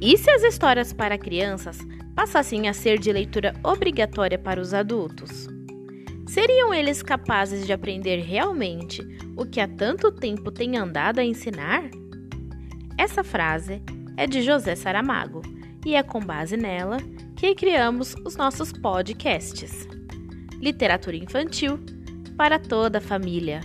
E se as histórias para crianças passassem a ser de leitura obrigatória para os adultos? Seriam eles capazes de aprender realmente o que há tanto tempo tem andado a ensinar? Essa frase é de José Saramago e é com base nela que criamos os nossos podcasts. Literatura infantil para toda a família.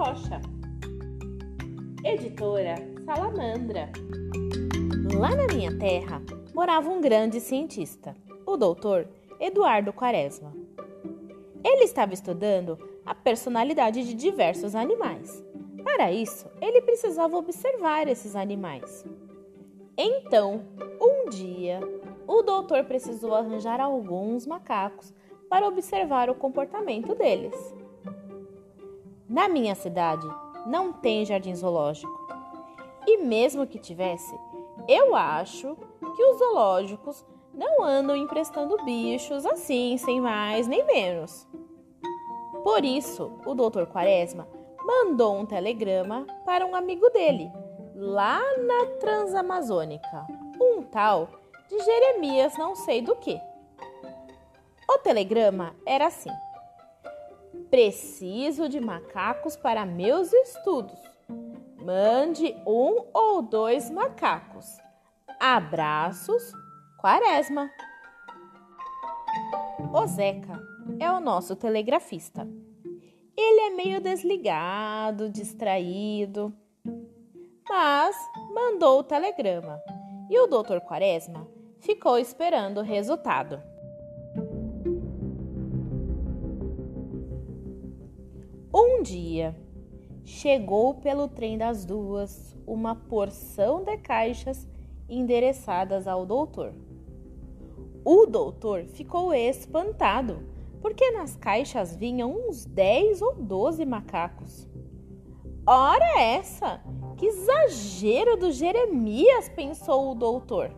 Rocha. Editora Salamandra. Lá na minha terra morava um grande cientista, o doutor Eduardo Quaresma. Ele estava estudando a personalidade de diversos animais. Para isso, ele precisava observar esses animais. Então, um dia, o doutor precisou arranjar alguns macacos para observar o comportamento deles. Na minha cidade não tem jardim zoológico. E mesmo que tivesse, eu acho que os zoológicos não andam emprestando bichos assim, sem mais nem menos. Por isso, o Dr. Quaresma mandou um telegrama para um amigo dele, lá na Transamazônica, um tal de Jeremias não sei do que. O telegrama era assim: Preciso de macacos para meus estudos. Mande um ou dois macacos. Abraços, Quaresma. O Zeca é o nosso telegrafista. Ele é meio desligado, distraído, mas mandou o telegrama e o doutor Quaresma ficou esperando o resultado. Um dia, chegou pelo trem das duas uma porção de caixas endereçadas ao doutor. O doutor ficou espantado, porque nas caixas vinham uns 10 ou 12 macacos. Ora essa! Que exagero do Jeremias, pensou o doutor.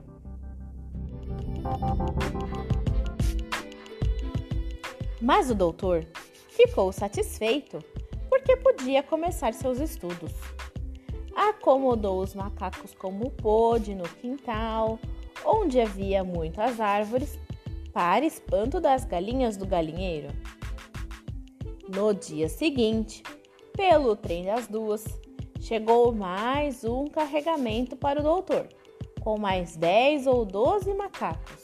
Mas o doutor ficou satisfeito porque podia começar seus estudos. Acomodou os macacos como pôde no quintal, onde havia muitas árvores, para espanto das galinhas do galinheiro. No dia seguinte, pelo trem das duas, chegou mais um carregamento para o doutor, com mais 10 ou 12 macacos.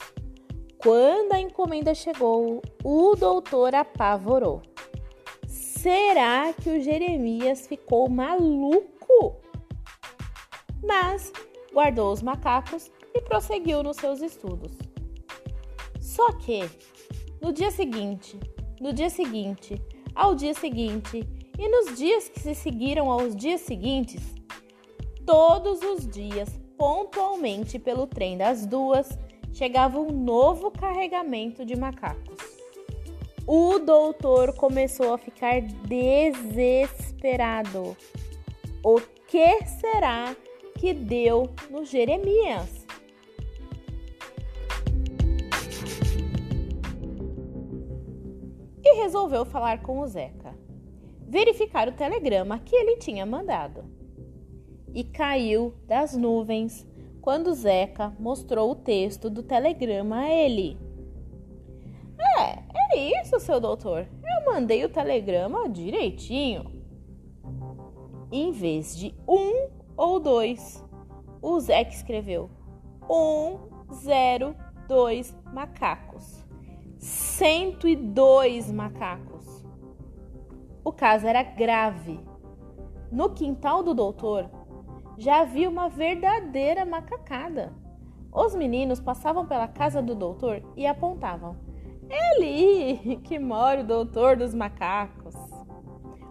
Quando a encomenda chegou, o doutor apavorou. Será que o Jeremias ficou maluco? Mas guardou os macacos e prosseguiu nos seus estudos. Só que no dia seguinte, no dia seguinte, ao dia seguinte e nos dias que se seguiram aos dias seguintes, todos os dias, pontualmente pelo trem das duas, chegava um novo carregamento de macacos o doutor começou a ficar desesperado. O que será que deu no Jeremias? E resolveu falar com o Zeca, verificar o telegrama que ele tinha mandado. E caiu das nuvens quando Zeca mostrou o texto do telegrama a ele. É, isso, seu doutor. Eu mandei o telegrama direitinho. Em vez de um ou dois, o Zeca escreveu um, zero, dois macacos. 102 macacos. O caso era grave. No quintal do doutor já havia uma verdadeira macacada. Os meninos passavam pela casa do doutor e apontavam. Ali que mora o doutor dos macacos.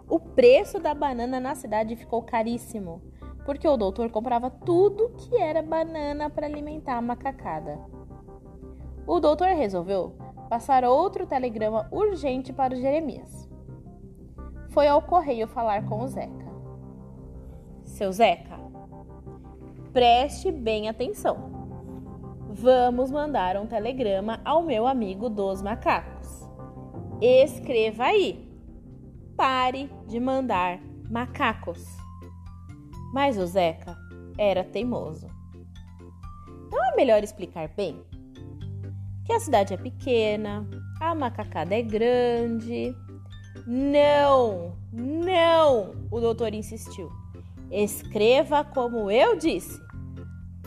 O preço da banana na cidade ficou caríssimo, porque o doutor comprava tudo que era banana para alimentar a macacada. O doutor resolveu passar outro telegrama urgente para o Jeremias. Foi ao correio falar com o Zeca. Seu Zeca, preste bem atenção. Vamos mandar um telegrama ao meu amigo dos macacos. Escreva aí. Pare de mandar macacos. Mas o Zeca era teimoso. Não é melhor explicar bem? Que a cidade é pequena, a macacada é grande. Não, não, o doutor insistiu. Escreva como eu disse.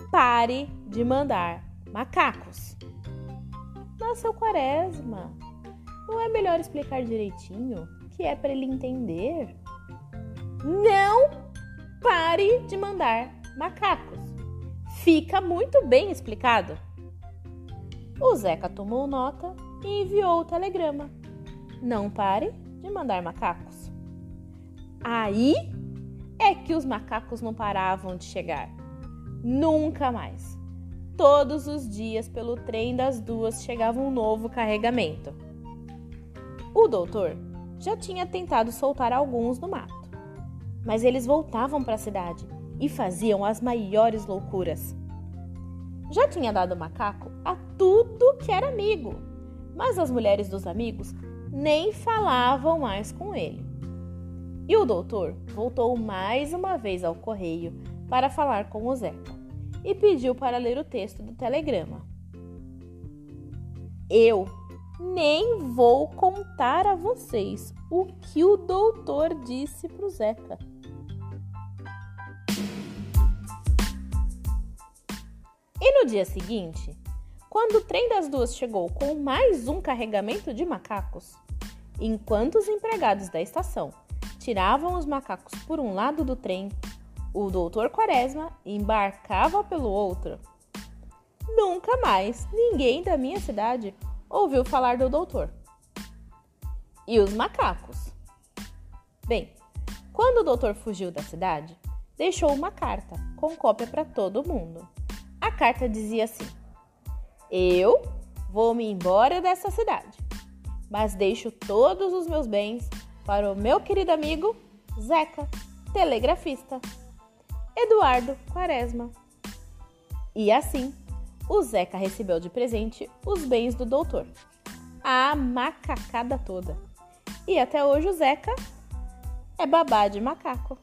Pare de mandar macacos. Mas, seu quaresma, não é melhor explicar direitinho que é para ele entender? Não pare de mandar macacos. Fica muito bem explicado. O Zeca tomou nota e enviou o telegrama. Não pare de mandar macacos. Aí é que os macacos não paravam de chegar. Nunca mais. Todos os dias, pelo trem das duas, chegava um novo carregamento. O doutor já tinha tentado soltar alguns no mato, mas eles voltavam para a cidade e faziam as maiores loucuras. Já tinha dado macaco a tudo que era amigo, mas as mulheres dos amigos nem falavam mais com ele. E o doutor voltou mais uma vez ao correio para falar com o Zeca e pediu para ler o texto do telegrama. Eu nem vou contar a vocês o que o doutor disse para o Zeca. E no dia seguinte, quando o trem das duas chegou com mais um carregamento de macacos, enquanto os empregados da estação tiravam os macacos por um lado do trem, o doutor Quaresma embarcava pelo outro. Nunca mais ninguém da minha cidade ouviu falar do doutor. E os macacos? Bem, quando o doutor fugiu da cidade, deixou uma carta com cópia para todo mundo. A carta dizia assim: Eu vou me embora dessa cidade, mas deixo todos os meus bens para o meu querido amigo Zeca, telegrafista. Eduardo Quaresma. E assim, o Zeca recebeu de presente os bens do doutor, a macacada toda. E até hoje o Zeca é babá de macaco.